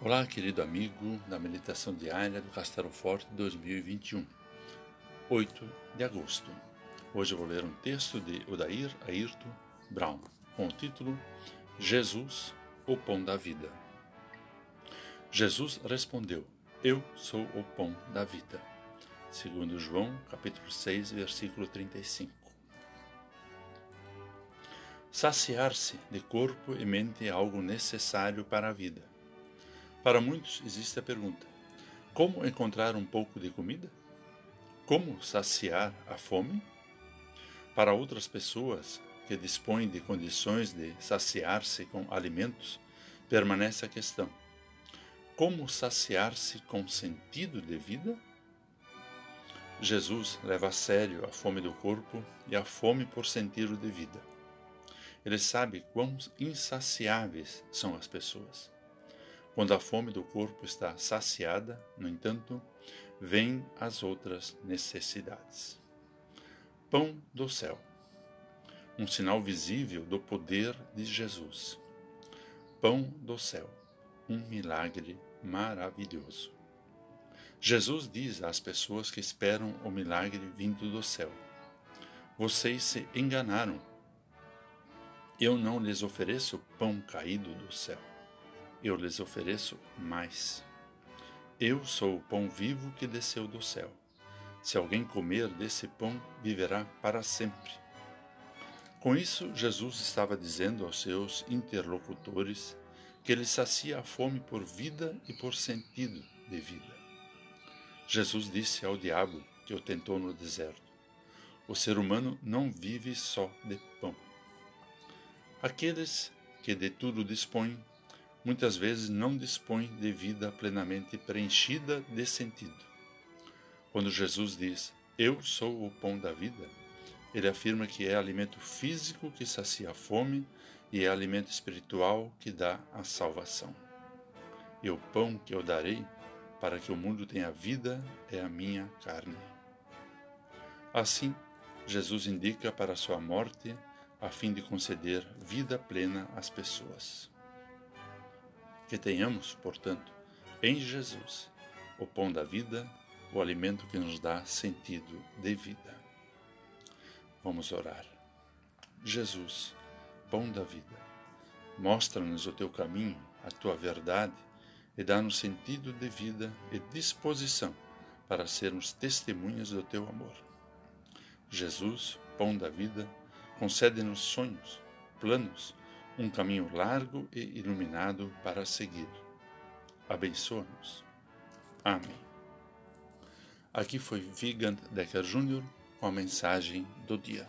Olá, querido amigo da meditação diária do Castelo Forte 2021, 8 de agosto. Hoje eu vou ler um texto de Odair Ayrton Brown, com o título Jesus, o pão da vida. Jesus respondeu: Eu sou o pão da vida. Segundo João, capítulo 6, versículo 35. Saciar-se de corpo e mente é algo necessário para a vida para muitos existe a pergunta: como encontrar um pouco de comida? Como saciar a fome? Para outras pessoas que dispõem de condições de saciar-se com alimentos, permanece a questão: como saciar-se com sentido de vida? Jesus leva a sério a fome do corpo e a fome por sentido de vida. Ele sabe quão insaciáveis são as pessoas. Quando a fome do corpo está saciada, no entanto, vêm as outras necessidades. Pão do céu um sinal visível do poder de Jesus. Pão do céu um milagre maravilhoso. Jesus diz às pessoas que esperam o milagre vindo do céu: Vocês se enganaram. Eu não lhes ofereço pão caído do céu eu lhes ofereço mais. Eu sou o pão vivo que desceu do céu. Se alguém comer desse pão, viverá para sempre. Com isso, Jesus estava dizendo aos seus interlocutores que ele sacia a fome por vida e por sentido de vida. Jesus disse ao diabo que o tentou no deserto: O ser humano não vive só de pão. Aqueles que de tudo dispõem muitas vezes não dispõe de vida plenamente preenchida de sentido. Quando Jesus diz, Eu sou o pão da vida, ele afirma que é alimento físico que sacia a fome e é alimento espiritual que dá a salvação. E o pão que eu darei para que o mundo tenha vida é a minha carne. Assim, Jesus indica para sua morte a fim de conceder vida plena às pessoas. Que tenhamos, portanto, em Jesus, o pão da vida, o alimento que nos dá sentido de vida. Vamos orar. Jesus, pão da vida, mostra-nos o teu caminho, a tua verdade e dá-nos sentido de vida e disposição para sermos testemunhas do teu amor. Jesus, pão da vida, concede-nos sonhos, planos, um caminho largo e iluminado para seguir. Abençoa-nos. Amém. Aqui foi Vigand Decker Jr. com a mensagem do dia.